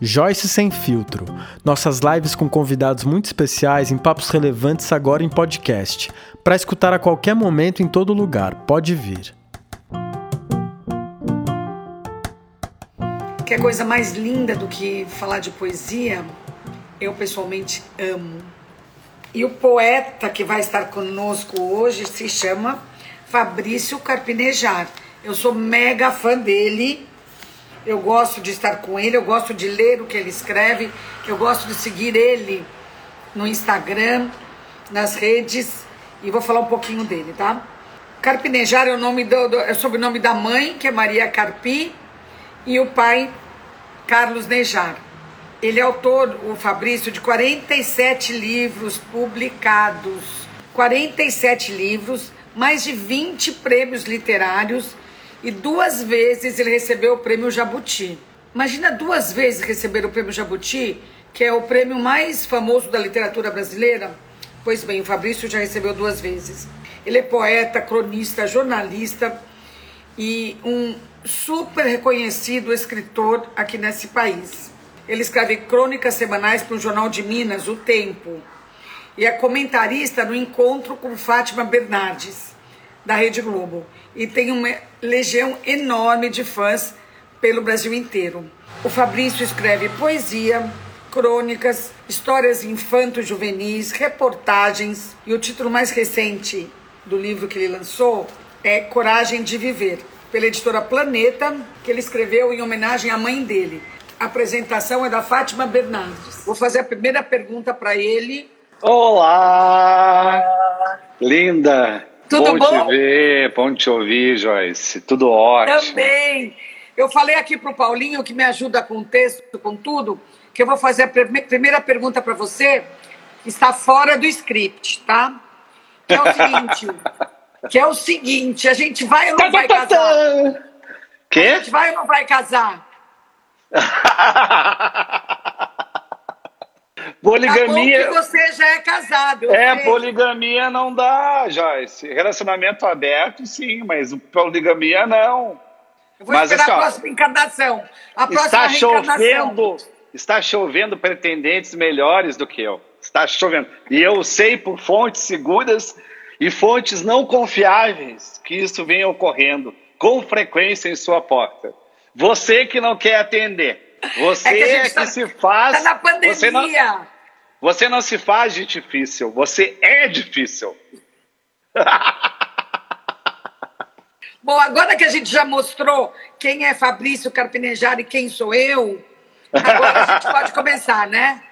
Joyce Sem Filtro. Nossas lives com convidados muito especiais em papos relevantes agora em podcast. Para escutar a qualquer momento em todo lugar. Pode vir. Que coisa mais linda do que falar de poesia? Eu pessoalmente amo. E o poeta que vai estar conosco hoje se chama Fabrício Carpinejar. Eu sou mega fã dele eu gosto de estar com ele, eu gosto de ler o que ele escreve, eu gosto de seguir ele no Instagram, nas redes, e vou falar um pouquinho dele, tá? Carpinejar é o nome do, do é o sobrenome da mãe, que é Maria Carpi, e o pai Carlos Nejar. Ele é autor, o Fabrício, de 47 livros publicados. 47 livros, mais de 20 prêmios literários e duas vezes ele recebeu o prêmio Jabuti. Imagina duas vezes receber o prêmio Jabuti, que é o prêmio mais famoso da literatura brasileira. Pois bem, o Fabrício já recebeu duas vezes. Ele é poeta, cronista, jornalista e um super reconhecido escritor aqui nesse país. Ele escreve crônicas semanais para o Jornal de Minas, O Tempo, e é comentarista no Encontro com Fátima Bernardes, da Rede Globo e tem uma legião enorme de fãs pelo Brasil inteiro. O Fabrício escreve poesia, crônicas, histórias infanto-juvenis, reportagens e o título mais recente do livro que ele lançou é Coragem de Viver, pela editora Planeta, que ele escreveu em homenagem à mãe dele. A apresentação é da Fátima Bernardes. Vou fazer a primeira pergunta para ele. Olá! Linda! Tudo bom? bom? te ver, bom te ouvir, Joyce. Tudo ótimo. Também. Eu falei aqui para o Paulinho, que me ajuda com o texto, com tudo, que eu vou fazer a primeira pergunta para você, que está fora do script, tá? Que é o seguinte, que é o seguinte, a gente vai ou não vai casar? Quê? A gente vai ou não vai casar? Poligamia. Tá você já é casado. É, sei. poligamia não dá, Joyce. Relacionamento aberto, sim, mas poligamia não. Eu vou mas esperar assim, a próxima encarnação. A próxima Está chovendo, está chovendo pretendentes melhores do que eu. Está chovendo. E eu sei por fontes seguras e fontes não confiáveis que isso vem ocorrendo com frequência em sua porta. Você que não quer atender. Você É que é que, tá- se faz. Tá na pandemia. Você não, se faz de difícil. Você é difícil. Bom, agora que a gente já mostrou quem é Fabrício Carpinejar e quem sou eu, agora a gente pode começar, né?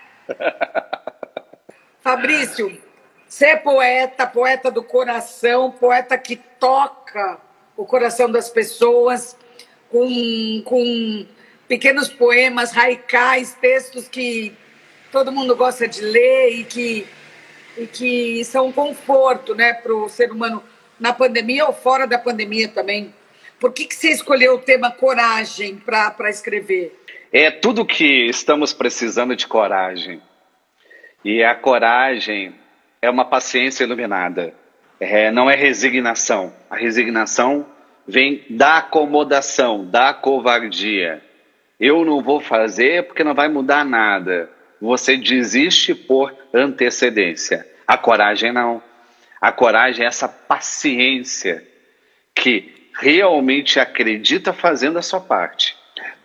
Fabrício, você é poeta, poeta do coração, poeta que toca o coração das pessoas com, com pequenos poemas, raicais, textos que todo mundo gosta de ler e que, e que são um conforto né, para o ser humano na pandemia ou fora da pandemia também. Por que, que você escolheu o tema coragem para escrever? É tudo que estamos precisando de coragem. E a coragem é uma paciência iluminada. É, não é resignação. A resignação vem da acomodação, da covardia. Eu não vou fazer porque não vai mudar nada. Você desiste por antecedência. A coragem não. A coragem é essa paciência que realmente acredita fazendo a sua parte.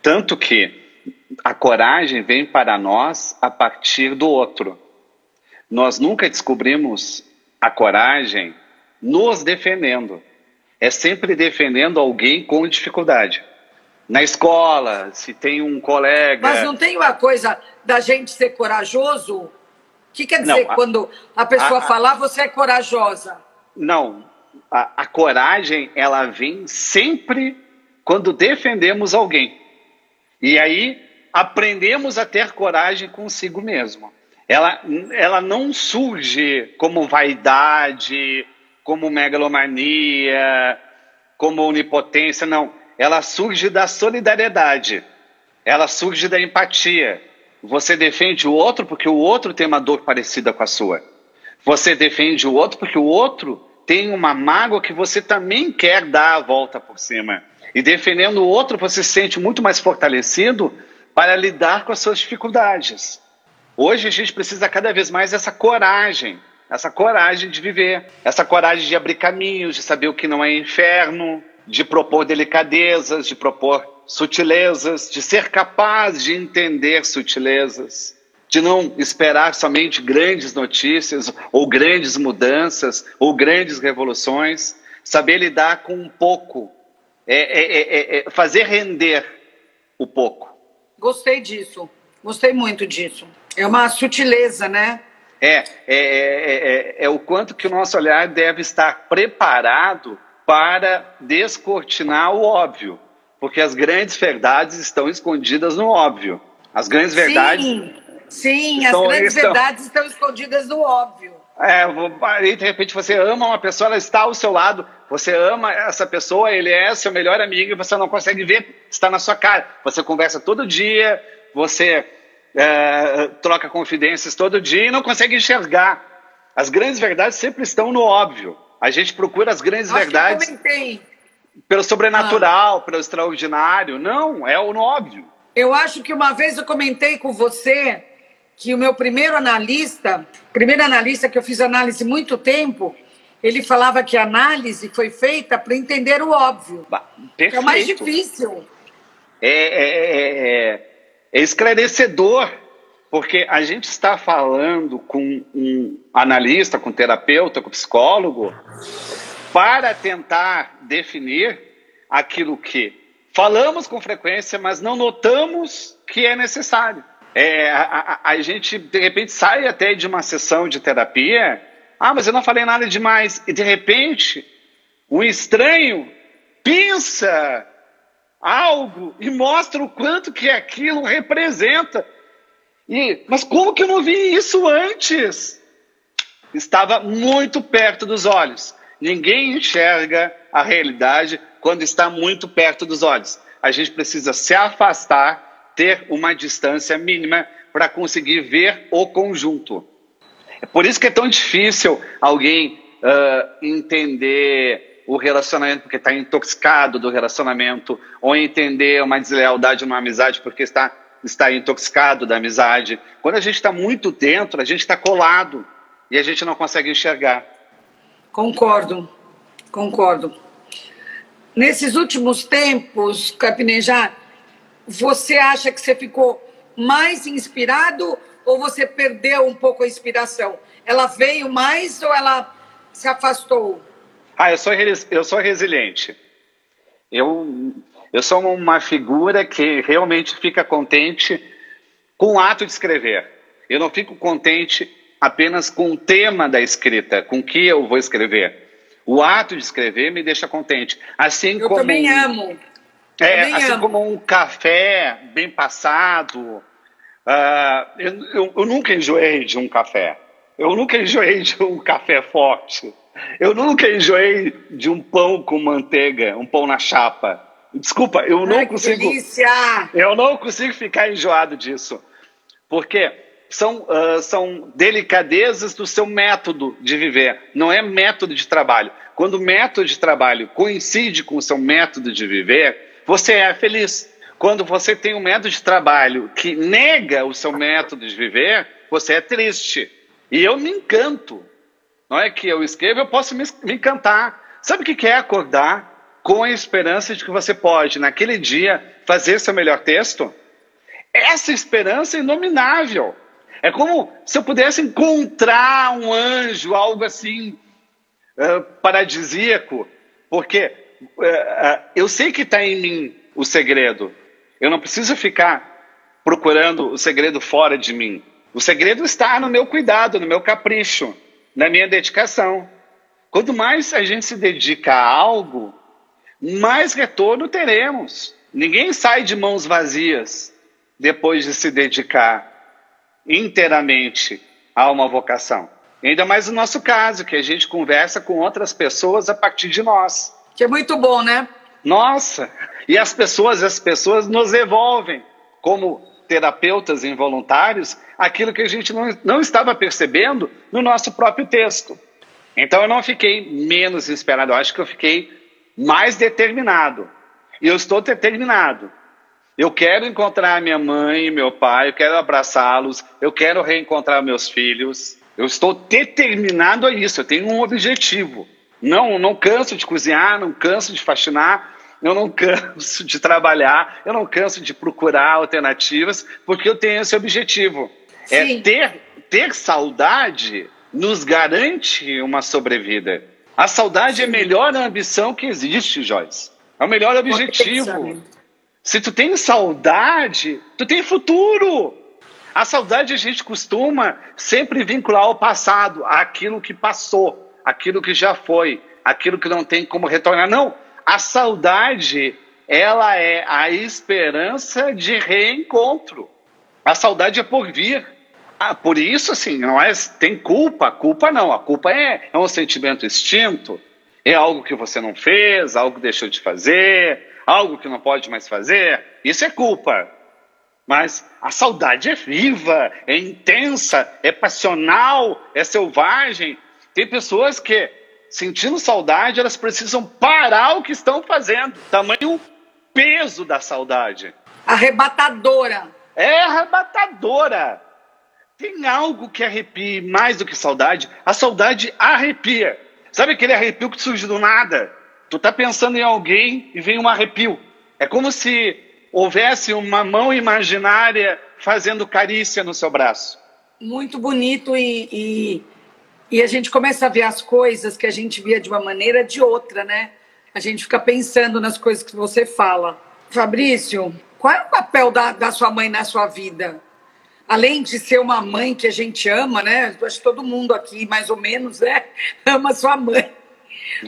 Tanto que a coragem vem para nós a partir do outro. Nós nunca descobrimos a coragem nos defendendo. É sempre defendendo alguém com dificuldade. Na escola, se tem um colega. Mas não tem uma coisa da gente ser corajoso? O que quer dizer Não, a- quando a pessoa a- falar você é corajosa? Não, a, a coragem ela vem sempre quando defendemos alguém. E aí aprendemos a ter coragem consigo mesmo. Ela, ela não surge como vaidade, como megalomania, como onipotência, não. Ela surge da solidariedade. Ela surge da empatia. Você defende o outro porque o outro tem uma dor parecida com a sua. Você defende o outro porque o outro tem uma mágoa que você também quer dar a volta por cima. E defendendo o outro, você se sente muito mais fortalecido para lidar com as suas dificuldades. Hoje a gente precisa cada vez mais dessa coragem, essa coragem de viver, essa coragem de abrir caminhos, de saber o que não é inferno, de propor delicadezas, de propor sutilezas, de ser capaz de entender sutilezas, de não esperar somente grandes notícias ou grandes mudanças ou grandes revoluções, saber lidar com um pouco, é, é, é, é, fazer render o pouco. Gostei disso, gostei muito disso. É uma sutileza, né? É, é, é, é, o quanto que o nosso olhar deve estar preparado para descortinar o óbvio, porque as grandes verdades estão escondidas no óbvio. As grandes verdades. Sim, sim as grandes estão... verdades estão escondidas no óbvio. É, aí de repente você ama uma pessoa, ela está ao seu lado, você ama essa pessoa, ele é seu melhor amigo e você não consegue ver, está na sua cara. Você conversa todo dia, você é, troca confidências todo dia e não consegue enxergar. As grandes verdades sempre estão no óbvio. A gente procura as grandes Acho verdades pelo sobrenatural, ah. pelo extraordinário. Não, é o óbvio. Eu acho que uma vez eu comentei com você que o meu primeiro analista, primeiro analista que eu fiz análise muito tempo, ele falava que a análise foi feita para entender o óbvio. Perfeito. É o mais difícil. É, é, é, é esclarecedor, porque a gente está falando com um analista, com um terapeuta, com um psicólogo, para tentar definir aquilo que falamos com frequência, mas não notamos que é necessário. É, a, a, a, gente, de repente, sai até de uma sessão de terapia. Ah, mas eu não falei nada demais. E, de repente, o estranho pensa algo e mostra o quanto que aquilo representa. E, mas como que eu não vi isso antes? Estava muito perto dos olhos. Ninguém enxerga a realidade quando está muito perto dos olhos. A gente precisa se afastar ter uma distância mínima para conseguir ver o conjunto. É por isso que é tão difícil alguém uh, entender o relacionamento porque está intoxicado do relacionamento, ou entender uma deslealdade numa amizade porque está, está intoxicado da amizade. Quando a gente está muito dentro, a gente está colado e a gente não consegue enxergar. Concordo, concordo. Nesses últimos tempos, Capinejar, você acha que você ficou mais inspirado ou você perdeu um pouco a inspiração? Ela veio mais ou ela se afastou? Ah, eu sou, eu sou resiliente. Eu, eu sou uma figura que realmente fica contente com o ato de escrever. Eu não fico contente apenas com o tema da escrita, com o que eu vou escrever. O ato de escrever me deixa contente. Assim eu como também amo. É, assim amo. como um café bem passado. Uh, eu, eu, eu, nunca enjoei de um café. Eu nunca enjoei de um café forte. Eu nunca enjoei de um pão com manteiga, um pão na chapa. Desculpa, eu não Ai, consigo. Delícia. Eu não consigo ficar enjoado disso. Porque são, uh, são delicadezas do seu método de viver, não é método de trabalho. Quando o método de trabalho coincide com o seu método de viver, você é feliz. Quando você tem um método de trabalho que nega o seu método de viver, você é triste. E eu me encanto. Não é que eu escrevo, eu posso me, me encantar. Sabe o que é acordar com a esperança de que você pode, naquele dia, fazer seu melhor texto? Essa esperança é inominável. É como se eu pudesse encontrar um anjo, algo assim uh, paradisíaco, porque é, é, eu sei que está em mim o segredo. Eu não preciso ficar procurando o segredo fora de mim. O segredo está no meu cuidado, no meu capricho, na minha dedicação. Quanto mais a gente se dedica a algo, mais retorno teremos. Ninguém sai de mãos vazias depois de se dedicar inteiramente a uma vocação. Ainda mais no nosso caso, que a gente conversa com outras pessoas a partir de nós. Que é muito bom, né? Nossa! E as pessoas, as pessoas nos devolvem como terapeutas involuntários aquilo que a gente não, não estava percebendo no nosso próprio texto. Então eu não fiquei menos inspirado, eu acho que eu fiquei mais determinado. E eu estou determinado. Eu quero encontrar minha mãe e meu pai, eu quero abraçá-los, eu quero reencontrar meus filhos. Eu estou determinado a isso, eu tenho um objetivo. Não, não canso de cozinhar, não canso de faxinar, eu não canso de trabalhar, eu não canso de procurar alternativas, porque eu tenho esse objetivo. É Sim. É ter, ter saudade nos garante uma sobrevida. A saudade é a melhor ambição que existe, Joyce. É o melhor objetivo. Se tu tem saudade, tu tem futuro. A saudade a gente costuma sempre vincular ao passado, àquilo que passou, aquilo que já foi, aquilo que não tem como retornar. Não, a saudade, ela é a esperança de reencontro. A saudade é por vir. Ah, por isso, assim, não é, tem culpa. Culpa não. A culpa é, é um sentimento extinto. É algo que você não fez, algo que deixou de fazer, algo que não pode mais fazer. Isso é culpa. Mas a saudade é viva, é intensa, é passional, é selvagem. Tem pessoas que, sentindo saudade, elas precisam parar o que estão fazendo. Tamanho peso da saudade. Arrebatadora. É arrebatadora. Tem algo que arrepie mais do que saudade. A saudade arrepia. Sabe aquele arrepio que surge do nada? Tu tá pensando em alguém e vem um arrepio. É como se houvesse uma mão imaginária fazendo carícia no seu braço. Muito bonito e, e, e, a gente começa a ver as coisas que a gente via de uma maneira de outra, né? A gente fica pensando nas coisas que você fala. Fabrício, qual é o papel da, da sua mãe na sua vida? Além de ser uma mãe que a gente ama, né? Acho que todo mundo aqui, mais ou menos, né? ama sua mãe.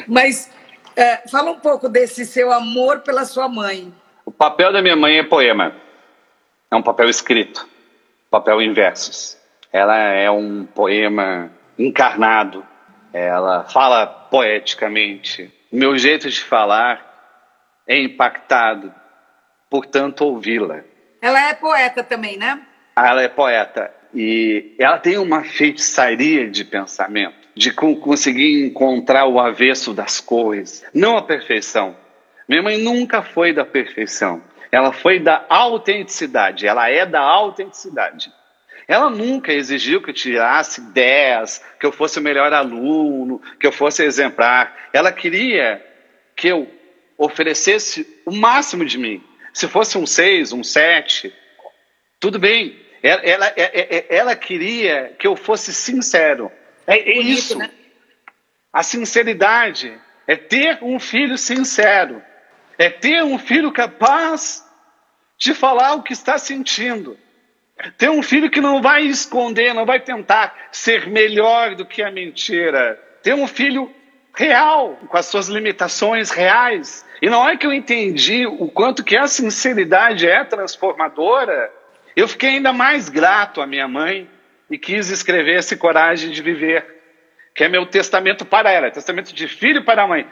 Mas é, fala um pouco desse seu amor pela sua mãe. O papel da minha mãe é poema. É um papel escrito, papel em versos. Ela é um poema encarnado. Ela fala poeticamente. O meu jeito de falar é impactado, portanto, ouvi-la. Ela é poeta também, né? Ela é poeta e ela tem uma feitiçaria de pensamento, de conseguir encontrar o avesso das coisas, não a perfeição. Minha mãe nunca foi da perfeição, ela foi da autenticidade, ela é da autenticidade. Ela nunca exigiu que eu tirasse 10, que eu fosse o melhor aluno, que eu fosse exemplar. Ela queria que eu oferecesse o máximo de mim. Se fosse um 6, um 7, tudo bem. Ela, ela, é, é, é, ela queria que eu fosse sincero. É, é Bonito, isso. Né? A sinceridade é ter um filho sincero. É ter um filho capaz de falar o que está sentindo. Ter um filho que não vai esconder, não vai tentar ser melhor do que a mentira. Ter um filho real, com as suas limitações reais. E não é que eu entendi o quanto que a sinceridade é transformadora eu fiquei ainda mais grato à minha mãe e quis escrever esse Coragem de Viver, que é meu testamento para ela, testamento de filho para a mãe.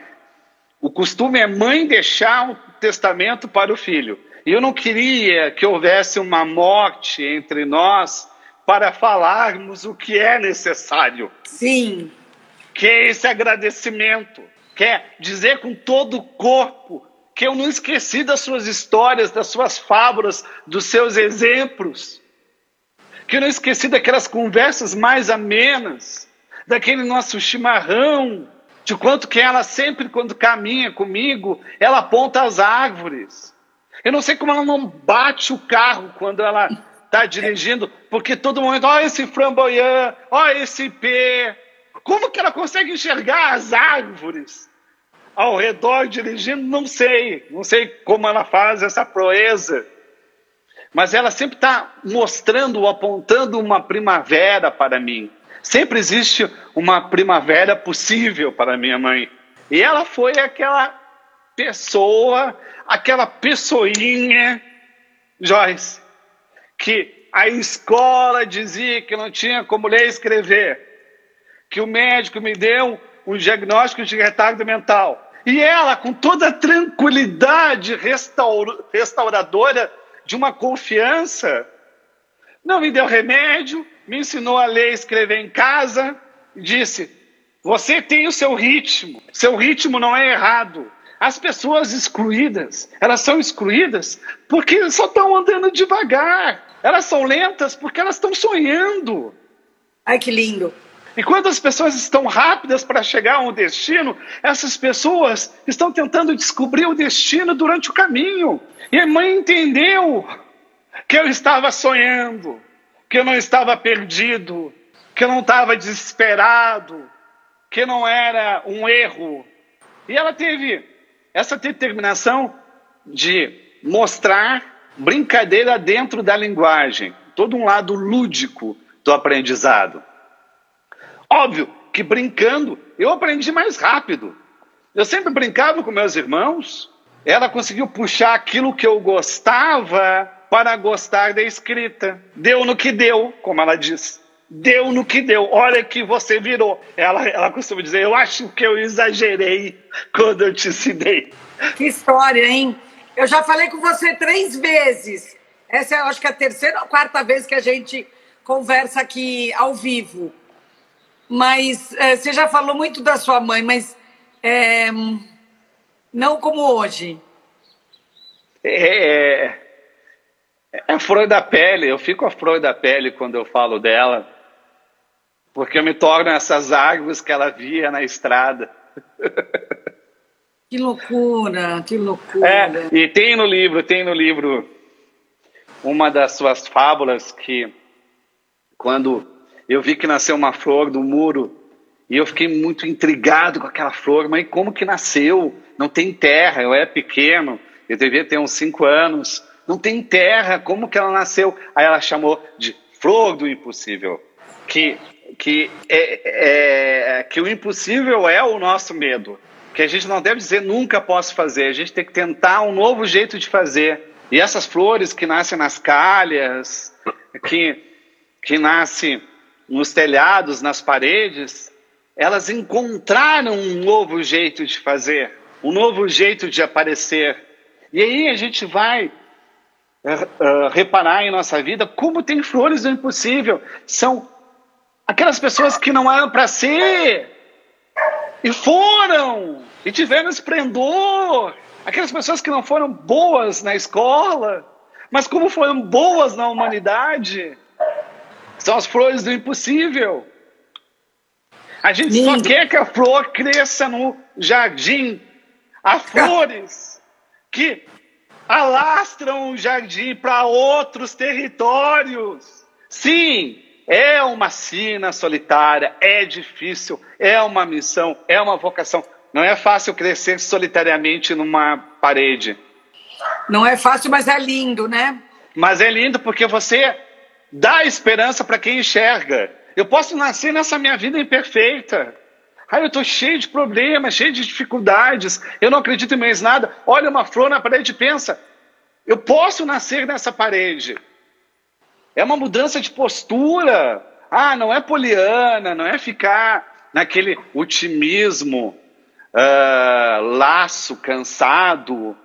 O costume é mãe deixar um testamento para o filho. E eu não queria que houvesse uma morte entre nós para falarmos o que é necessário. Sim. Que é esse agradecimento, que é dizer com todo o corpo que eu não esqueci das suas histórias, das suas fábulas, dos seus exemplos, que eu não esqueci daquelas conversas mais amenas, daquele nosso chimarrão, de quanto que ela sempre, quando caminha comigo, ela aponta as árvores. Eu não sei como ela não bate o carro quando ela está dirigindo, porque todo momento, ó, esse framboyant, ó, esse pé. Como que ela consegue enxergar as árvores? Ao redor dirigindo, não sei, não sei como ela faz essa proeza, mas ela sempre está mostrando, apontando uma primavera para mim. Sempre existe uma primavera possível para minha mãe. E ela foi aquela pessoa, aquela pessoinha, Joyce, que a escola dizia que não tinha como ler e escrever, que o médico me deu um diagnóstico de retardo mental. E ela, com toda a tranquilidade restaur, restauradora de uma confiança, não me deu remédio, me ensinou a ler e escrever em casa, disse: Você tem o seu ritmo, seu ritmo não é errado. as pessoas excluídas, elas são excluídas porque só estão andando devagar. Elas são lentas porque elas estão sonhando. Ai, que lindo. E quando as pessoas estão rápidas para chegar a um destino, essas pessoas estão tentando descobrir o destino durante o caminho. E a mãe entendeu que eu estava sonhando, que eu não estava perdido, que eu não estava desesperado, que não era um erro. E ela teve essa determinação de mostrar brincadeira dentro da linguagem, todo um lado lúdico do aprendizado. Óbvio que brincando eu aprendi mais rápido. Eu sempre brincava com meus irmãos, ela conseguiu puxar aquilo que eu gostava para gostar da escrita. Deu no que deu, como ela diz. Deu no que deu. Olha que você virou. Ela, ela costuma dizer: Eu acho que eu exagerei quando eu te ensinei. Que história, hein? Eu já falei com você três vezes. Essa é, acho que, a terceira ou quarta vez que a gente conversa aqui ao vivo. Mas é, você já falou muito da sua mãe, mas é, não como hoje. É, é, é a flor da pele. Eu fico a flor da pele quando eu falo dela, porque eu me torno essas árvores que ela via na estrada. Que loucura, que loucura. É, e tem no livro, tem no livro uma das suas fábulas que quando eu vi que nasceu uma flor do muro e eu fiquei muito intrigado com aquela flor. Mas como que nasceu? Não tem terra, eu era pequeno, eu devia ter uns cinco anos. Não tem terra, como que ela nasceu? Aí ela chamou de flor do impossível. Que, que, é, é, que o impossível é o nosso medo. Que a gente não deve dizer nunca posso fazer, a gente tem que tentar um novo jeito de fazer. E essas flores que nascem nas calhas, que, que nascem nos telhados, nas paredes, elas encontraram um novo jeito de fazer, um novo jeito de aparecer. E aí a gente vai uh, reparar em nossa vida como tem flores do impossível. São aquelas pessoas que não eram para ser e foram e tiveram esplendor. Aquelas pessoas que não foram boas na escola, mas como foram boas na humanidade. São as flores do impossível. A gente Lindo. só quer que a flor cresça no jardim. Há flores que alastram o jardim para outros territórios. Sim, é uma sina solitária, é difícil, é uma missão, é uma vocação. Não é fácil crescer solitariamente numa parede. Não é fácil, mas é lindo, né? Mas é lindo porque você Dá esperança para quem enxerga. Eu posso nascer nessa minha vida imperfeita. Ai, eu estou cheio de problemas, cheio de dificuldades. Eu não acredito em mais nada. Olha uma flor na parede e pensa: eu posso nascer nessa parede. É uma mudança de postura. Ah, não é poliana, não é ficar naquele otimismo, uh, laço, cansado.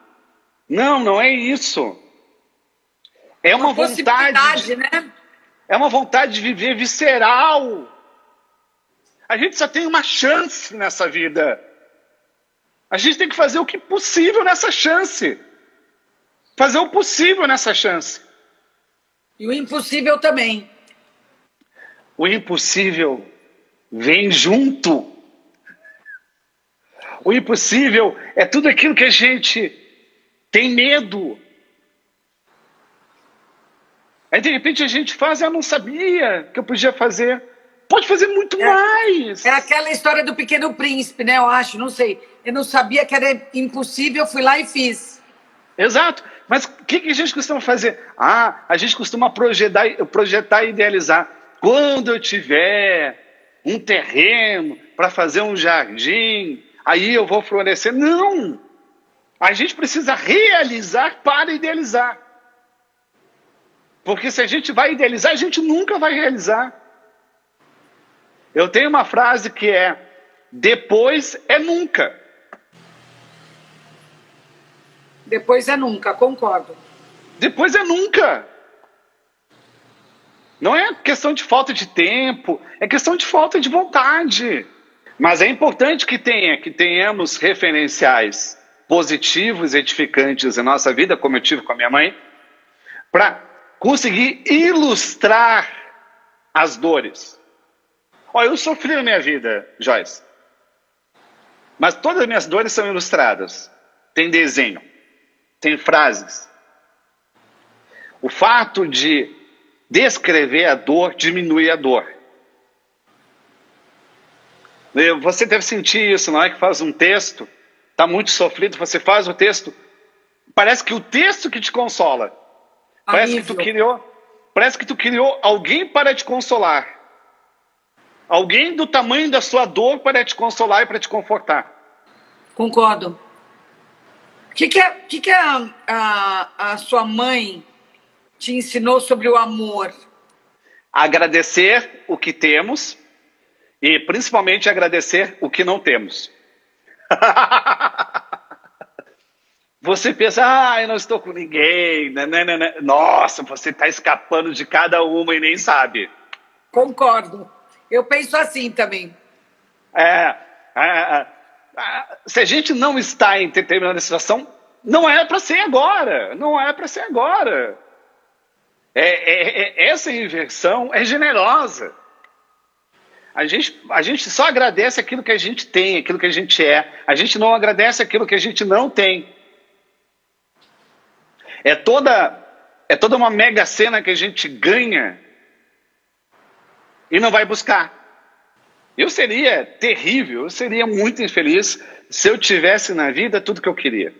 Não, não é isso. É uma, uma vontade. Né? É uma vontade de viver visceral. A gente só tem uma chance nessa vida. A gente tem que fazer o que possível nessa chance. Fazer o possível nessa chance. E o impossível também. O impossível vem junto. O impossível é tudo aquilo que a gente tem medo, Aí de repente a gente faz, eu não sabia que eu podia fazer. Pode fazer muito é, mais. É aquela história do pequeno príncipe, né? Eu acho, não sei. Eu não sabia que era impossível, fui lá e fiz. Exato. Mas o que, que, a gente costuma fazer? Ah, a gente costuma projetar, projetar e idealizar. Quando eu tiver um terreno para fazer um jardim, aí eu vou florescer. Não! A gente precisa realizar para idealizar. Porque se a gente vai idealizar, a gente nunca vai realizar. Eu tenho uma frase que é: depois é nunca. Depois é nunca, concordo. Depois é nunca. Não é questão de falta de tempo, é questão de falta de vontade. Mas é importante que tenha, que tenhamos referenciais. positivos, edificantes em nossa vida, como eu tive com a minha mãe, para conseguir ilustrar as dores. Olha, eu sofri na minha vida, Joyce. Mas todas as minhas dores são ilustradas. Tem desenho, tem frases. O fato de descrever a dor diminui a dor. Você deve sentir isso, não é? Que faz um texto, está muito sofrido, você faz o texto, parece que o texto que te consola. Parece que tu criou, parece que tu criou alguém para te consolar. Alguém do tamanho da sua dor para te consolar e para te confortar. Concordo. O que, que, a, que, que a, a, a sua mãe te ensinou sobre o amor? Agradecer o que temos e principalmente agradecer o que não temos. Você pensa, ah, eu não estou com ninguém. Né, né, né, né. Nossa, você está escapando de cada uma e nem sabe. Concordo. Eu penso assim também. É, é, é, é. se a gente não está em determinada situação, não é para ser agora. Não é para ser agora. É, é, é, essa inversão é generosa. A gente, a gente só agradece aquilo que a gente tem, aquilo que a gente é. A gente não agradece aquilo que a gente não tem. É toda, é toda uma mega cena que a gente ganha e não vai buscar. Eu seria terrível, eu seria muito infeliz se eu tivesse na vida tudo que eu queria.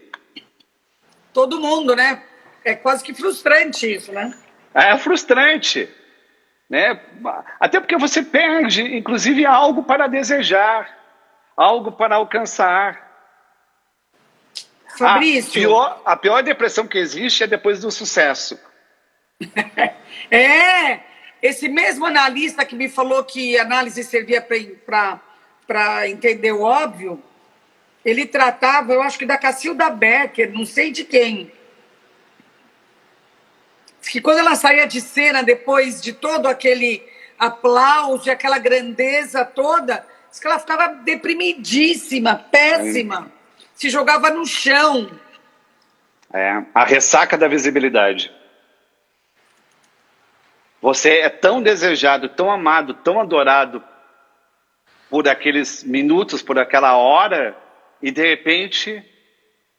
Todo mundo, né? É quase que frustrante isso, né? É frustrante. Né? Até porque você perde, inclusive, algo para desejar, algo para alcançar. Fabrício. A pior, a pior depressão que existe é depois do sucesso. é! Esse mesmo analista que me falou que análise servia para entender o óbvio, ele tratava, eu acho que da Cacilda Becker, não sei de quem que quando ela saía de cena, depois de todo aquele aplauso aquela grandeza toda, que ela ficava deprimidíssima, péssima, se jogava no chão. É, a ressaca da visibilidade. Você é tão desejado, tão amado, tão adorado por aqueles minutos, por aquela hora, e de repente,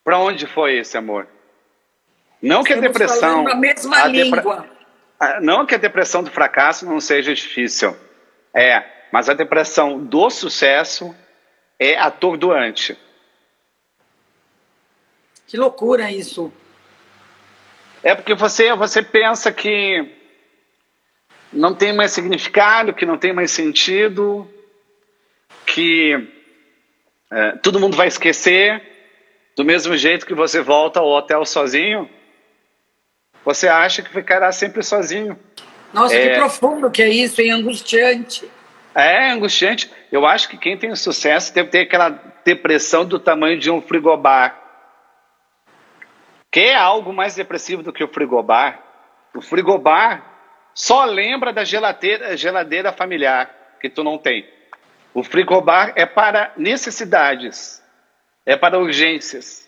para onde foi esse amor? Não que a depressão. A mesma a língua. Não que a depressão do fracasso não seja difícil. É, mas a depressão do sucesso é atordoante. Que loucura isso. É porque você, você pensa que não tem mais significado, que não tem mais sentido, que é, todo mundo vai esquecer, do mesmo jeito que você volta ao hotel sozinho você acha que ficará sempre sozinho. Nossa, é... que profundo que é isso, e angustiante. É angustiante. Eu acho que quem tem sucesso deve ter aquela depressão do tamanho de um frigobar. Quer algo mais depressivo do que o frigobar? O frigobar só lembra da geladeira, geladeira familiar, que tu não tem. O frigobar é para necessidades, é para urgências.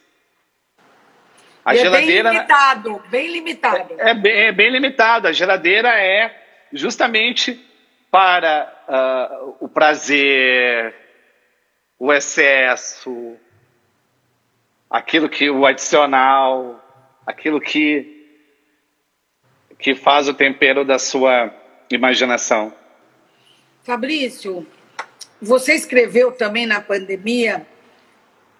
A e geladeira é bem limitado, bem limitado. É, é, bem, é bem limitado. A geladeira é justamente para uh, o prazer, o excesso, aquilo que o adicional, aquilo que que faz o tempero da sua imaginação. Fabrício, você escreveu também na pandemia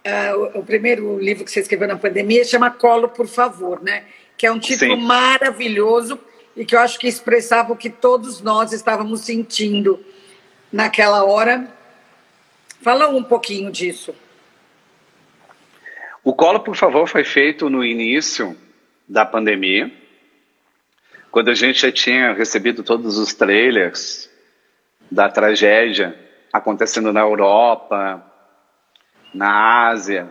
uh, o, primeiro livro que você escreveu na pandemia chama Colo, por favor, né? Que é um título Sim. maravilhoso e que eu acho que expressava o que todos nós estávamos sentindo naquela hora. Fala um pouquinho disso. O Colo, por favor, foi feito no início da pandemia, quando a gente já tinha recebido todos os trailers da tragédia acontecendo na Europa, na Ásia,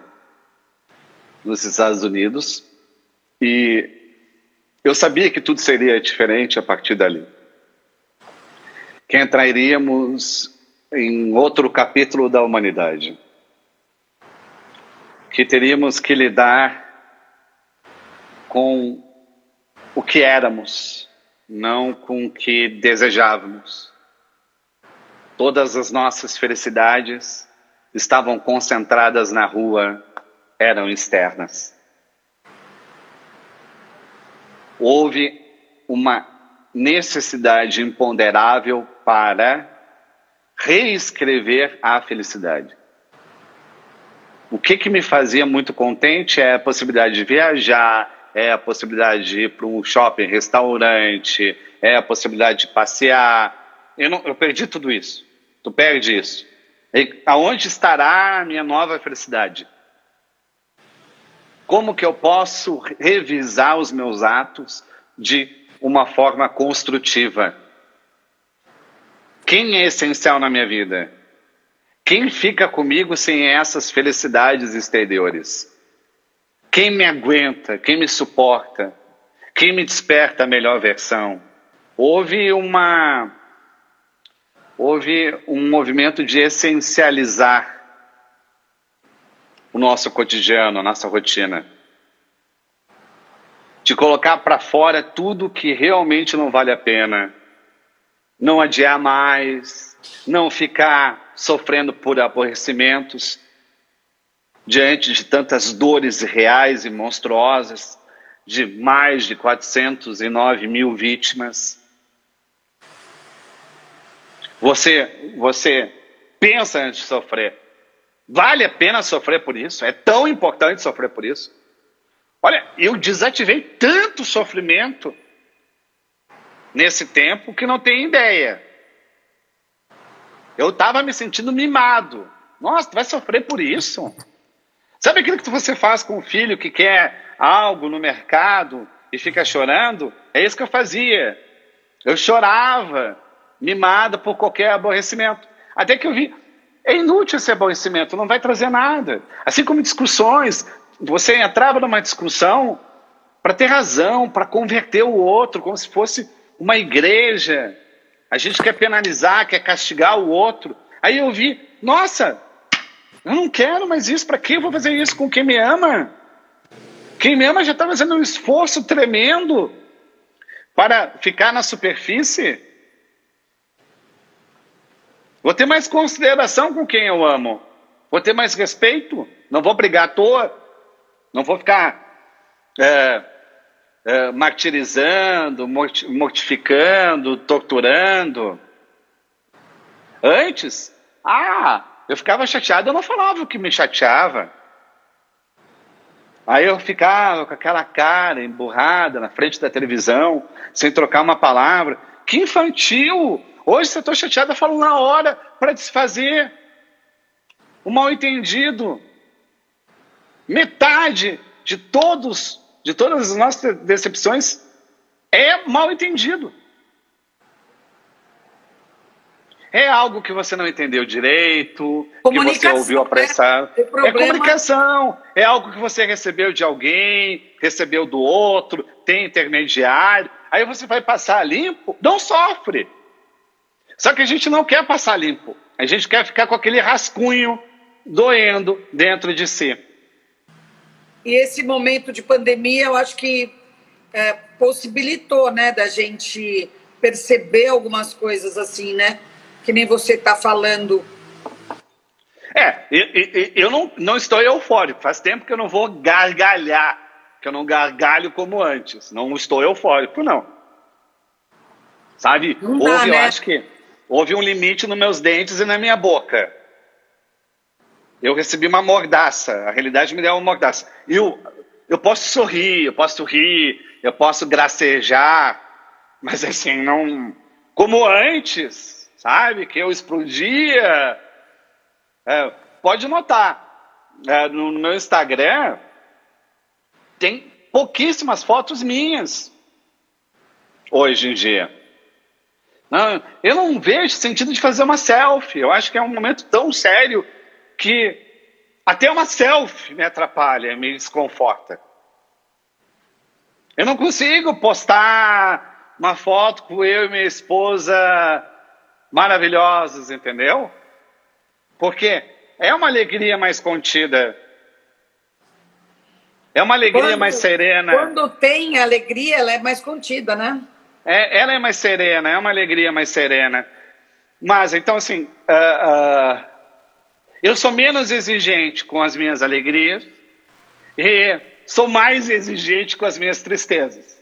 nos Estados Unidos, e eu sabia que tudo seria diferente a partir dali. Que entraríamos em outro capítulo da humanidade. Que teríamos que lidar com o que éramos, não com o que desejávamos. Todas as nossas felicidades estavam concentradas na rua, eram externas. Houve uma necessidade imponderável para reescrever a felicidade. O que, que me fazia muito contente é a possibilidade de viajar, é a possibilidade de ir para um shopping, restaurante, é a possibilidade de passear. Eu, não, eu perdi tudo isso. Tu perde isso. E aonde estará a minha nova felicidade? Como que eu posso revisar os meus atos de uma forma construtiva? Quem é essencial na minha vida? Quem fica comigo sem essas felicidades exteriores? Quem me aguenta? Quem me suporta? Quem me desperta a melhor versão? Houve uma houve um movimento de essencializar o nosso cotidiano, a nossa rotina. De colocar para fora tudo que realmente não vale a pena. Não adiar mais, não ficar sofrendo por aborrecimentos diante de tantas dores reais e monstruosas de mais de 409 mil vítimas. Você, você pensa antes de sofrer. Vale a pena sofrer por isso? É tão importante sofrer por isso? Olha, eu desativei tanto sofrimento nesse tempo que não tem ideia. Eu estava me sentindo mimado. Nossa, tu vai sofrer por isso? Sabe aquilo que você faz com o filho que quer algo no mercado e fica chorando? É isso que eu fazia. Eu chorava, mimada por qualquer aborrecimento. Até que eu vi, é inútil esse aborrecimento, não vai trazer nada. Assim como discussões, você entrava numa discussão para ter razão, para converter o outro, como se fosse uma igreja. A gente quer penalizar, quer castigar o outro. Aí eu vi, nossa, eu não quero mais isso, para que eu vou fazer isso com quem me ama? Quem me ama já está fazendo um esforço tremendo para ficar na superfície. Vou ter mais consideração com quem eu amo. Vou ter mais respeito. Não vou brigar à toa. Não vou ficar é, é, martirizando, mortificando, torturando. Antes, ah, eu ficava chateado, eu não falava o que me chateava. Aí eu ficava com aquela cara emburrada na frente da televisão, sem trocar uma palavra. Que infantil! Hoje, se eu estou chateado, eu falo na hora para desfazer o mal entendido. Metade de todos, de todas as nossas decepções é mal entendido. É algo que você não entendeu direito, que você ouviu apressar. É, é comunicação. É algo que você recebeu de alguém, recebeu do outro, tem intermediário. Aí você vai passar limpo, não sofre. Só que a gente não quer passar limpo. A gente quer ficar com aquele rascunho doendo dentro de si. E esse momento de pandemia, eu acho que é, possibilitou, né, da gente perceber algumas coisas assim, né? Que nem você está falando. É, eu, não, não estou eufórico. Faz tempo que eu não vou gargalhar, que eu não gargalho como antes. Não estou eufórico, não. Sabe? Não dá, Houve, né? eu acho que houve um limite nos meus dentes e na minha boca. Eu recebi uma mordaça, a realidade me deu uma mordaça. Eu, eu posso sorrir, eu posso rir, eu posso gracejar, mas assim, não. Como antes, sabe? Que eu explodia. É, pode notar, é, no, no meu Instagram tem pouquíssimas fotos minhas hoje em dia. Não, eu não vejo sentido de fazer uma selfie. Eu acho que é um momento tão sério que até uma selfie me atrapalha, me desconforta. Eu não consigo postar uma foto com eu e minha esposa maravilhosos, entendeu? Porque é uma alegria mais contida. É uma alegria quando, mais serena. Quando tem alegria, ela é mais contida, né? É, ela é mais serena, é uma alegria mais serena. Mas, então, assim, uh, uh, eu sou menos exigente com as minhas alegrias e sou mais exigente com as minhas tristezas.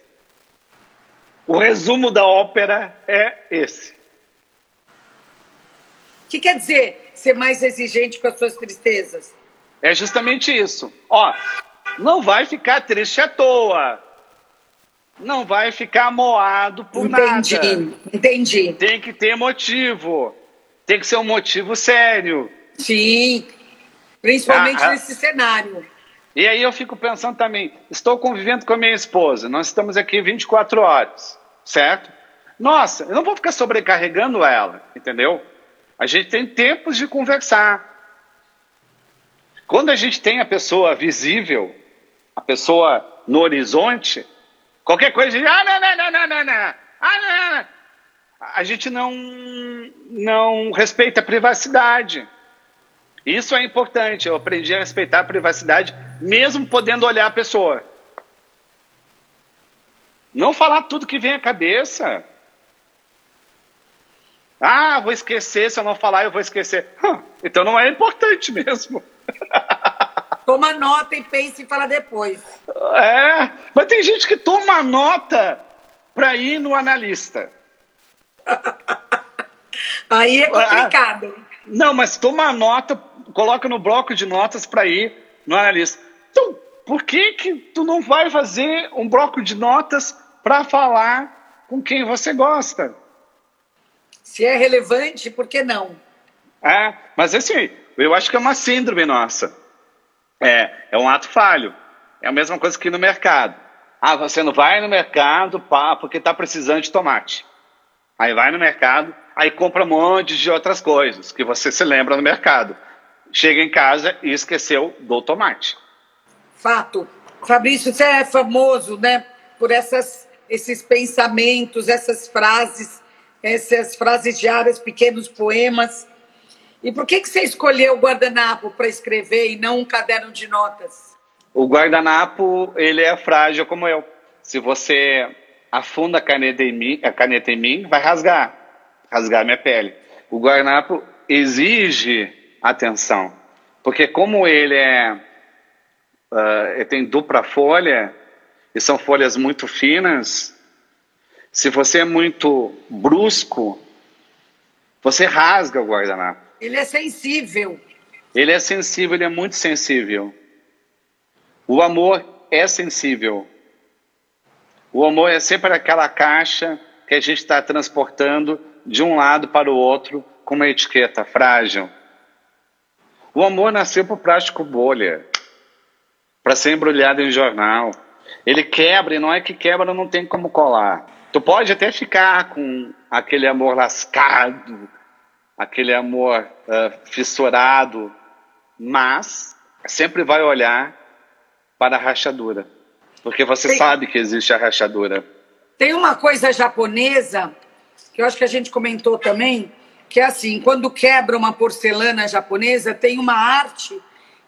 O resumo da ópera é esse. O que quer dizer ser mais exigente com as suas tristezas? É justamente isso. Ó, não vai ficar triste à toa. Não vai ficar moado por entendi, nada. Entendi, entendi. Tem que ter motivo. Tem que ser um motivo sério. Sim, principalmente ah, ah. nesse cenário. E aí eu fico pensando também, estou convivendo com a minha esposa, nós estamos aqui 24 horas, certo? Nossa, eu não vou ficar sobrecarregando ela, entendeu? A gente tem tempos de conversar. Quando a gente tem a pessoa visível, a pessoa no horizonte, qualquer coisa, a gente, ah, não, não, não, não, não, não. Ah, não, não. A gente não, não respeita a privacidade. Isso é importante. Eu aprendi a respeitar a privacidade, mesmo podendo olhar a pessoa. Não falar tudo que vem à cabeça. Ah, vou esquecer, se eu não falar, eu vou esquecer. então não é importante mesmo. Toma nota e pense e fala depois. É, mas tem gente que toma nota para ir no analista. Aí é complicado. Ah, não, mas toma nota, coloca no bloco de notas para ir no analista. Então, por que que tu não vai fazer um bloco de notas para falar com quem você gosta? Se é relevante, por que não? É, mas assim, eu acho que é uma síndrome nossa. É, é um ato falho. É a mesma coisa que no mercado. Ah, você não vai no mercado pá, porque está precisando de tomate. Aí vai no mercado, aí compra um monte de outras coisas que você se lembra no mercado. Chega em casa e esqueceu do tomate. Fato. Fabrício, você é famoso, né, por essas, esses pensamentos, essas frases, essas frases diárias, pequenos poemas e por que, que você escolheu o guardanapo para escrever e não um caderno de notas? O guardanapo, ele é frágil como eu. Se você afunda a caneta em mim, a caneta em mim vai rasgar, rasgar minha pele. O guardanapo exige atenção, porque como ele é, uh, ele tem dupla folha e são folhas muito finas, se você é muito brusco, você rasga o guardanapo. Ele é sensível. Ele é sensível, ele é muito sensível. O amor é sensível. O amor é sempre aquela caixa que a gente está transportando de um lado para o outro com uma etiqueta frágil. O amor nasceu para o plástico bolha, para ser embrulhado em jornal. Ele quebra e não é que quebra, não tem como colar. Tu pode até ficar com aquele amor lascado, aquele amor uh, fissurado, mas sempre vai olhar para a rachadura, porque você tem, sabe que existe a rachadura. Tem uma coisa japonesa que eu acho que a gente comentou também, que é assim, quando quebra uma porcelana japonesa, tem uma arte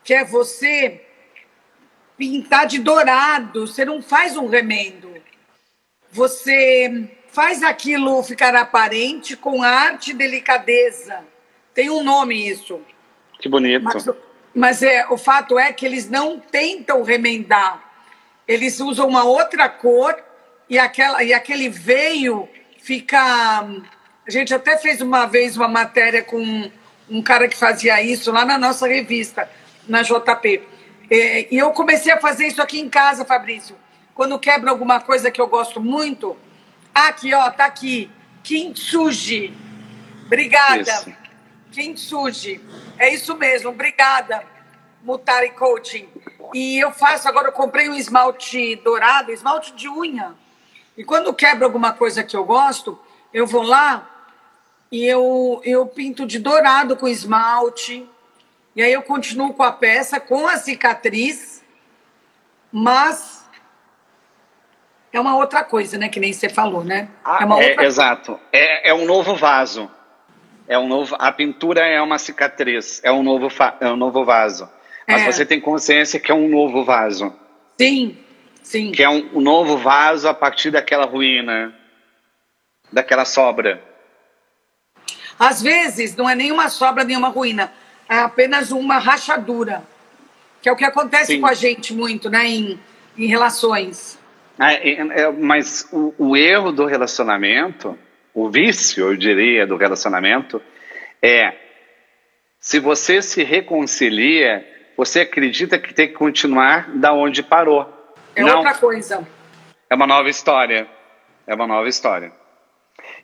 que é você pintar de dourado, você não faz um remendo. Você faz aquilo ficar aparente com arte e delicadeza. Tem um nome isso. Que bonito. Mas, mas é, o fato é que eles não tentam remendar. Eles usam uma outra cor e, aquela, e aquele veio fica. A gente até fez uma vez uma matéria com um cara que fazia isso lá na nossa revista, na JP. É, e eu comecei a fazer isso aqui em casa, Fabrício. Quando quebra alguma coisa que eu gosto muito, Aqui, ó, tá aqui. Kintsugi. Obrigada. Isso. Kintsugi. É isso mesmo, obrigada. Mutari Coaching. E eu faço agora, eu comprei um esmalte dourado, esmalte de unha. E quando quebra alguma coisa que eu gosto, eu vou lá e eu, eu pinto de dourado com esmalte. E aí eu continuo com a peça, com a cicatriz, mas é uma outra coisa, né? Que nem você falou, né? Ah, é uma é, outra exato. É, é um novo vaso. É um novo. A pintura é uma cicatriz. É um novo, é um novo vaso. Mas é. você tem consciência que é um novo vaso. Sim, sim. Que é um, um novo vaso a partir daquela ruína, daquela sobra. Às vezes não é nenhuma sobra, nenhuma ruína, é apenas uma rachadura, que é o que acontece Sim. com a gente muito, né, em, em relações. É, é, mas o, o, erro do relacionamento, o vício, eu diria, do relacionamento, é se você se reconcilia, você acredita que tem que continuar da onde parou. É Não. outra coisa. É uma nova história. É uma nova história.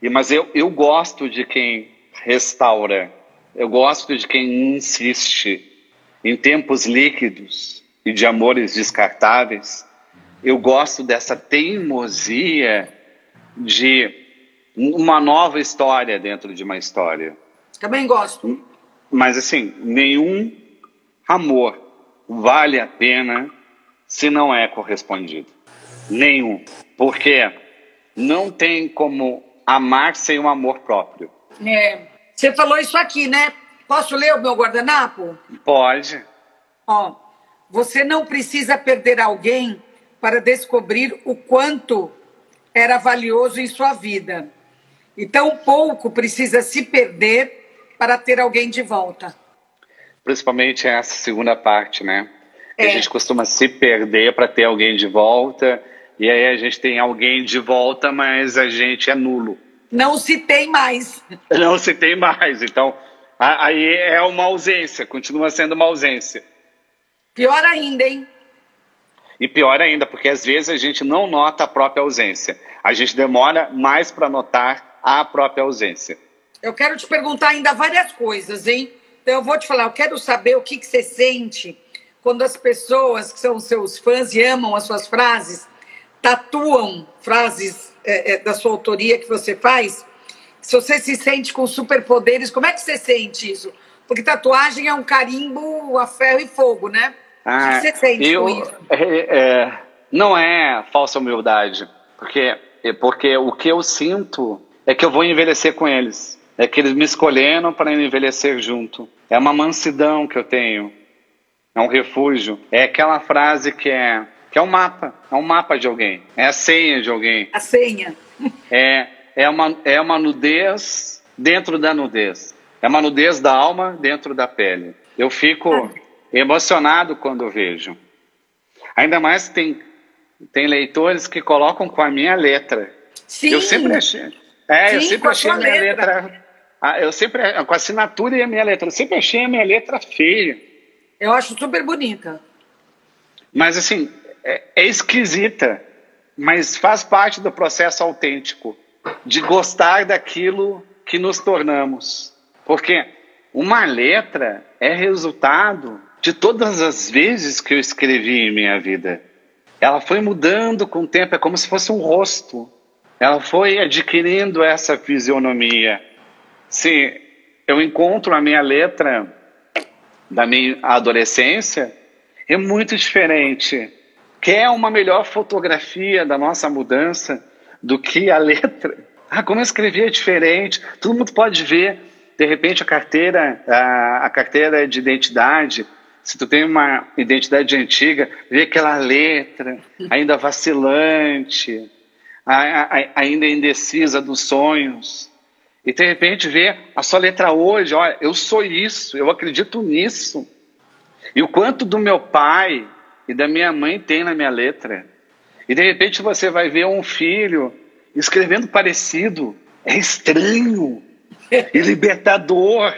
E, mas eu, eu gosto de quem restaura. Eu gosto de quem insiste em tempos líquidos e de amores descartáveis. Eu gosto dessa teimosia de uma nova história dentro de uma história. Também gosto. Mas assim, nenhum amor vale a pena se não é correspondido. Nenhum. Porque não tem como amar sem um amor próprio. É. Você falou isso aqui, né? Posso ler o meu guardanapo? Pode. Ó, você não precisa perder alguém para descobrir o quanto era valioso em sua vida. E tão pouco precisa se perder para ter alguém de volta. Principalmente essa segunda parte, né? É. A gente costuma se perder para ter alguém de volta, e aí a gente tem alguém de volta, mas a gente é nulo não se tem mais. Não se tem mais. Então, aí é uma ausência, continua sendo uma ausência. Pior ainda, hein? E pior ainda, porque às vezes a gente não nota a própria ausência. A gente demora mais para notar a própria ausência. Eu quero te perguntar ainda várias coisas, hein? Então eu vou te falar, eu quero saber o que, que você sente quando as pessoas que são seus fãs e amam as suas frases tatuam frases é, é, da sua autoria que você faz, se você se sente com superpoderes, como é que você sente isso? Porque tatuagem é um carimbo a ferro e fogo, né? Ah, o que você sente eu, com isso? É, é, não é falsa humildade, porque, é, porque o que eu sinto é que eu vou envelhecer com eles. É que eles me escolheram para envelhecer junto. É uma mansidão que eu tenho. É um refúgio. É aquela frase que é que é um mapa, é um mapa de alguém, é a senha de alguém. A senha. É, é, uma, é uma nudez dentro da nudez. É uma nudez da alma dentro da pele. Eu fico ah. emocionado quando vejo. Ainda mais tem, tem leitores que colocam com a minha letra. Sim. Eu sempre achei. É, Sim, eu sempre achei a minha letra. letra eu sempre, com a assinatura e a minha letra, eu sempre achei a minha letra feia. Eu acho super bonita. Mas assim, é, é esquisita, mas faz parte do processo autêntico de gostar daquilo que nos tornamos. Porque uma letra é resultado de todas as vezes que eu escrevi em minha vida. Ela foi mudando com o tempo, é como se fosse um rosto. Ela foi adquirindo essa fisionomia. Se eu encontro a minha letra da minha adolescência, é muito diferente quer uma melhor fotografia da nossa mudança do que a letra? Ah, como eu escrevia diferente. Todo mundo pode ver, de repente, a carteira, a, a carteira de identidade. Se tu tem uma identidade antiga, vê aquela letra ainda vacilante, a, a, ainda indecisa dos sonhos. E de repente vê a sua letra hoje, olha, eu sou isso, eu acredito nisso. E o quanto do meu pai, e da minha mãe tem na minha letra. E de repente você vai ver um filho escrevendo parecido. É estranho, é libertador,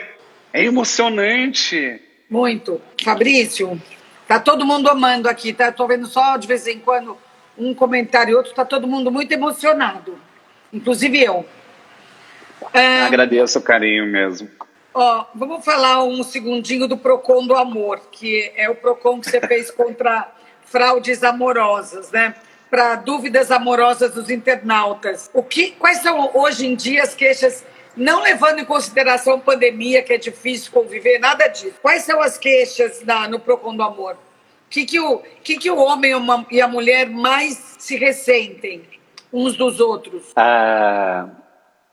é emocionante. Muito. Fabrício, tá todo mundo amando aqui, tá? Tô vendo só de vez em quando um comentário e outro, tá todo mundo muito emocionado. Inclusive eu. É... Agradeço o carinho mesmo. Ó, vamos falar um segundinho do Procon do Amor, que é o Procon que você fez contra fraudes amorosas, né? Para dúvidas amorosas dos internautas. O que, quais são hoje em dia as queixas, não levando em consideração pandemia, que é difícil conviver, nada disso. Quais são as queixas no Procon do Amor? O que, que, o, que, que o homem e a mulher mais se ressentem uns dos outros? Ah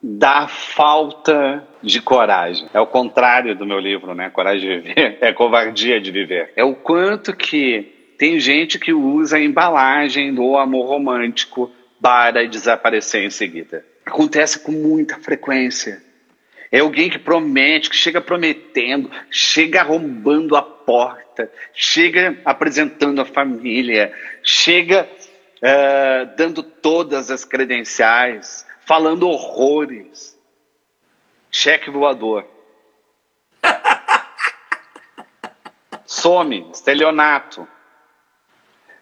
da falta de coragem. É o contrário do meu livro, né? Coragem de viver é covardia de viver. É o quanto que tem gente que usa a embalagem do amor romântico para desaparecer em seguida. Acontece com muita frequência. É alguém que promete, que chega prometendo, chega arrombando a porta, chega apresentando a família, chega uh, dando todas as credenciais, falando horrores. Cheque voador. Some, estelionato.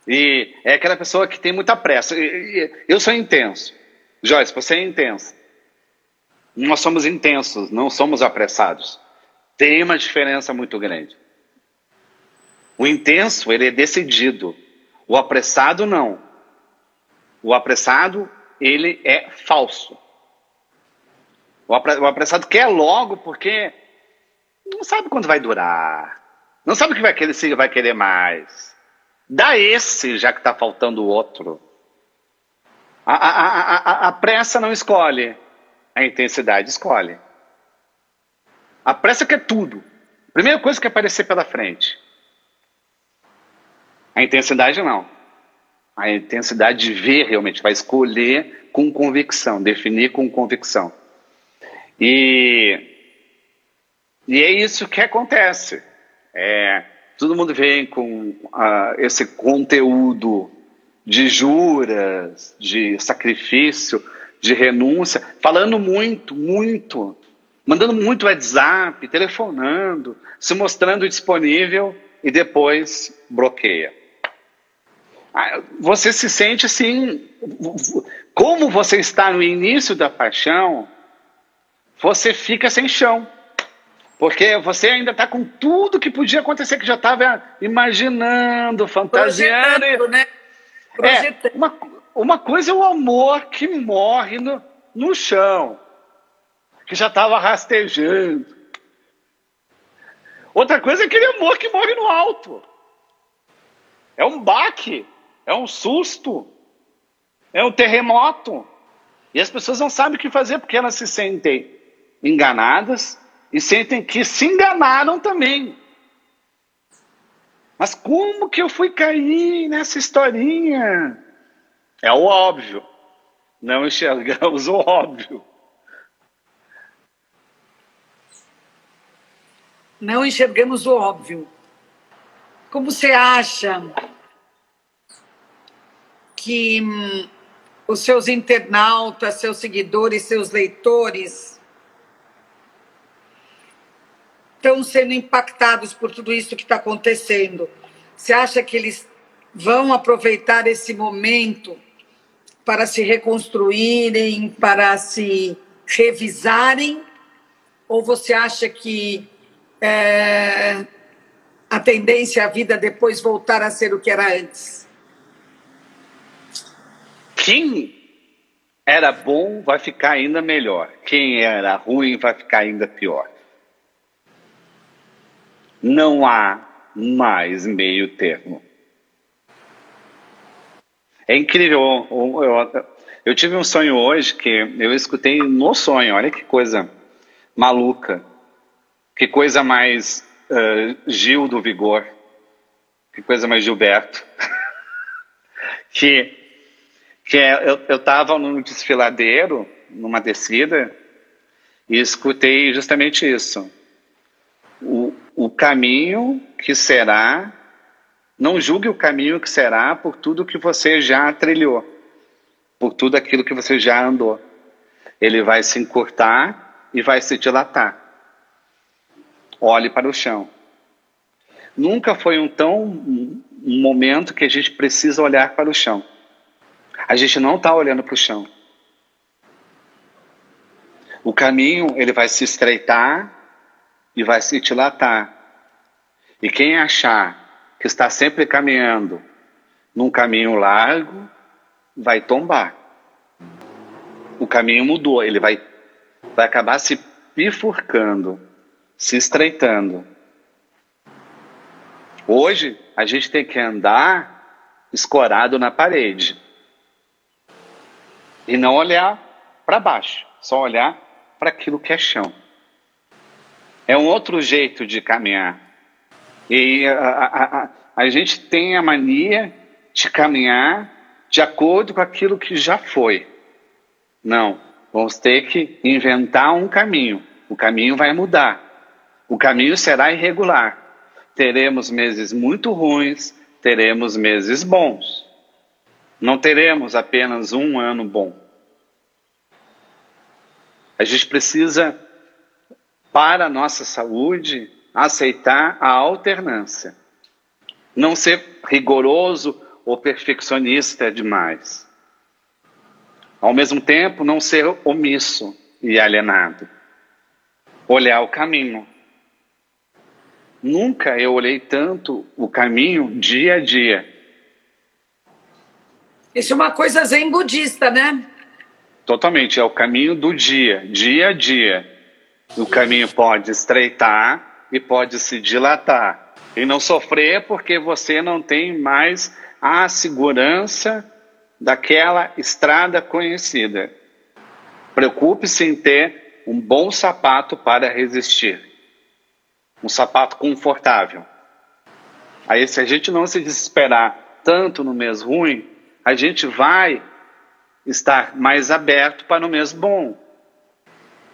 E é aquela pessoa que tem muita pressa. Eu sou intenso. Joyce, você é intensa. Nós somos intensos, não somos apressados. Tem uma diferença muito grande. O intenso, ele é decidido. O apressado, não. O apressado, ele é falso. O apressado quer logo porque não sabe quando vai durar. Não sabe o que vai querer, se vai querer mais. Dá esse, já que está faltando o outro. A, a, a, a, pressa não escolhe, a intensidade escolhe. A pressa quer tudo. Primeira coisa que aparecer pela frente. A intensidade não. A intensidade de ver realmente, vai escolher com convicção, definir com convicção. E, e é isso que acontece. É, todo mundo vem com uh, esse conteúdo de juras, de sacrifício, de renúncia, falando muito, muito, mandando muito WhatsApp, telefonando, se mostrando disponível e depois bloqueia. Ah, você se sente assim, como você está no início da paixão, você fica sem chão. Porque você ainda está com tudo que podia acontecer, que já estava imaginando, fantasiando. Projetando, né? É, uma, uma coisa é o amor que morre no, no chão, que já estava rastejando. Outra coisa é aquele amor que morre no alto. É um baque, é um susto, é um terremoto. E as pessoas não sabem o que fazer porque elas se sentem enganadas, e sentem que se enganaram também. Mas como que eu fui cair nessa historinha? É o óbvio. Não enxergamos o óbvio. Não enxergamos o óbvio. Como você acha que hum, os seus internautas, seus seguidores, seus leitores estão sendo impactados por tudo isso que está acontecendo. Você acha que eles vão aproveitar esse momento para se reconstruírem, para se revisarem? Ou você acha que é, a tendência a vida depois voltar a ser o que era antes? Quem era bom vai ficar ainda melhor. Quem era ruim vai ficar ainda pior. Não há mais meio termo. É incrível. Eu, eu, eu, tive um sonho hoje que eu escutei no sonho. Olha que coisa maluca. Que coisa mais uh, Gil do Vigor. Que coisa mais Gilberto. que que é, eu estava num desfiladeiro, numa descida, e escutei justamente isso. O, o caminho que será, não julgue o caminho que será por tudo que você já trilhou, por tudo aquilo que você já andou. Ele vai se encurtar e vai se dilatar. Olhe para o chão. Nunca foi um tão um momento que a gente precisa olhar para o chão. A gente não está olhando para o chão. O caminho ele vai se estreitar e vai se dilatar. E quem achar que está sempre caminhando num caminho largo, vai tombar. O caminho mudou, ele vai, vai acabar se bifurcando, se estreitando. Hoje, a gente tem que andar escorado na parede. E não olhar para baixo, só olhar para aquilo que é chão. É um outro jeito de caminhar. E a, a, a, a gente tem a mania de caminhar de acordo com aquilo que já foi. Não, vamos ter que inventar um caminho. O caminho vai mudar. O caminho será irregular. Teremos meses muito ruins, teremos meses bons. Não teremos apenas um ano bom. A gente precisa, para a nossa saúde, aceitar a alternância. Não ser rigoroso ou perfeccionista demais. Ao mesmo tempo, não ser omisso e alienado. Olhar o caminho. Nunca eu olhei tanto o caminho dia a dia. Isso é uma coisa zen budista, né? Totalmente, é o caminho do dia, dia a dia. O caminho pode estreitar e pode se dilatar. E não sofrer porque você não tem mais a segurança daquela estrada conhecida. Preocupe-se em ter um bom sapato para resistir. Um sapato confortável. Aí, se a gente não se desesperar tanto no mês ruim, a gente vai estar mais aberto para o mês bom.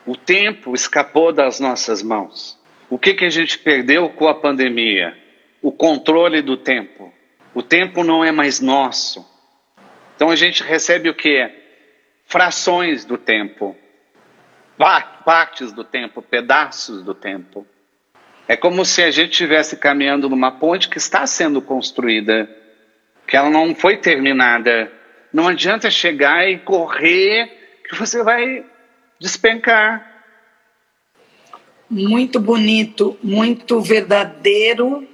O tempo escapou das nossas mãos. O que, que a gente perdeu com a pandemia? O controle do tempo. O tempo não é mais nosso. Então a gente recebe o que? Frações do tempo, partes do tempo, pedaços do tempo. É como se a gente estivesse caminhando numa ponte que está sendo construída, que ela não foi terminada. Não adianta chegar e correr, que você vai despencar. Muito bonito, muito verdadeiro,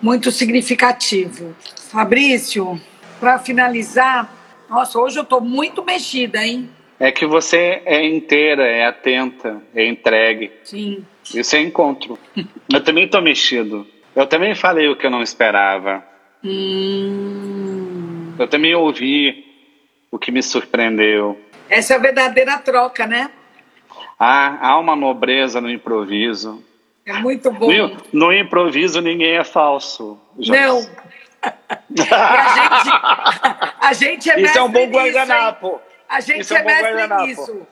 muito significativo. Fabrício, para finalizar, nossa, hoje eu estou muito mexida, hein? É que você é inteira, é atenta, é entregue. Sim. Isso é encontro. eu também estou mexido. Eu também falei o que eu não esperava. Hum... Eu também ouvi o que me surpreendeu. Essa é a verdadeira troca, né? Ah, há uma nobreza no improviso. É muito bom. No, no improviso ninguém é falso. Não. a, gente, a gente é Isso é um bom nisso, guardanapo. A gente Isso é, é mestre nisso.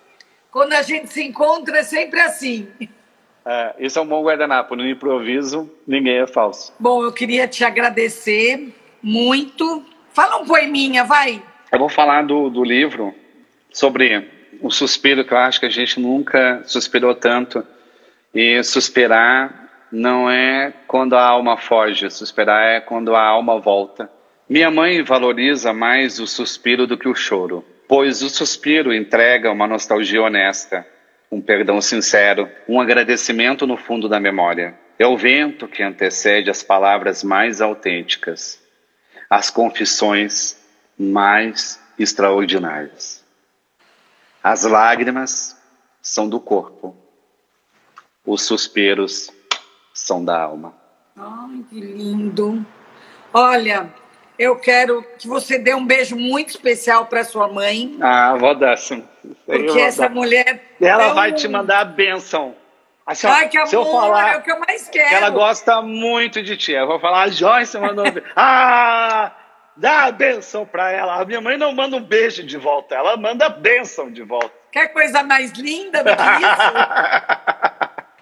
Quando a gente se encontra é sempre assim. É, isso é um bom guardanapo. No improviso, ninguém é falso. Bom, eu queria te agradecer muito. Fala um poeminha, vai. Eu vou falar do, do livro sobre o suspiro, que eu acho que a gente nunca suspirou tanto. E suspirar não é quando a alma foge, suspirar é quando a alma volta. Minha mãe valoriza mais o suspiro do que o choro, pois o suspiro entrega uma nostalgia honesta, um perdão sincero, um agradecimento no fundo da memória. É o vento que antecede as palavras mais autênticas, as confissões mais extraordinárias. As lágrimas são do corpo, os suspiros são da alma. Ai, que lindo. Olha, eu quero que você dê um beijo muito especial para sua mãe. Ah, vou dar sim. Porque essa dar. mulher. Ela tão... vai te mandar a bênção. Assim, Ai, que amor, falar, é o que eu mais quero. Ela gosta muito de ti. Eu vou falar, a Joyce mandou. ah! Dá a benção para ela. A minha mãe não manda um beijo de volta, ela manda a benção de volta. Quer coisa mais linda do que isso?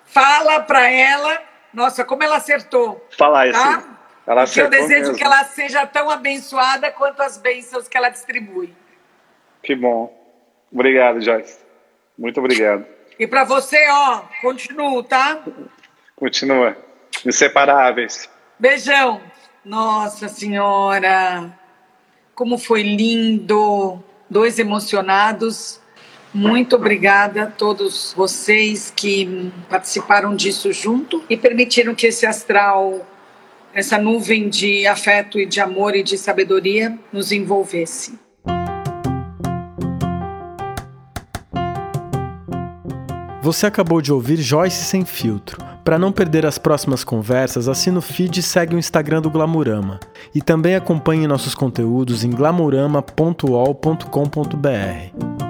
Fala para ela nossa, como ela acertou. Falar isso. Ela Porque eu desejo mesmo. que ela seja tão abençoada quanto as bênçãos que ela distribui. Que bom. Obrigado, Joyce. Muito obrigado. E para você, ó, continuo, tá? Continua. Inseparáveis. Beijão. Nossa Senhora, como foi lindo. Dois emocionados muito obrigada a todos vocês que participaram disso junto e permitiram que esse astral, essa nuvem de afeto e de amor e de sabedoria nos envolvesse. Você acabou de ouvir Joyce Sem Filtro. Para não perder as próximas conversas, assina o feed e segue o Instagram do Glamurama. E também acompanhe nossos conteúdos em glamurama.ol.com.br.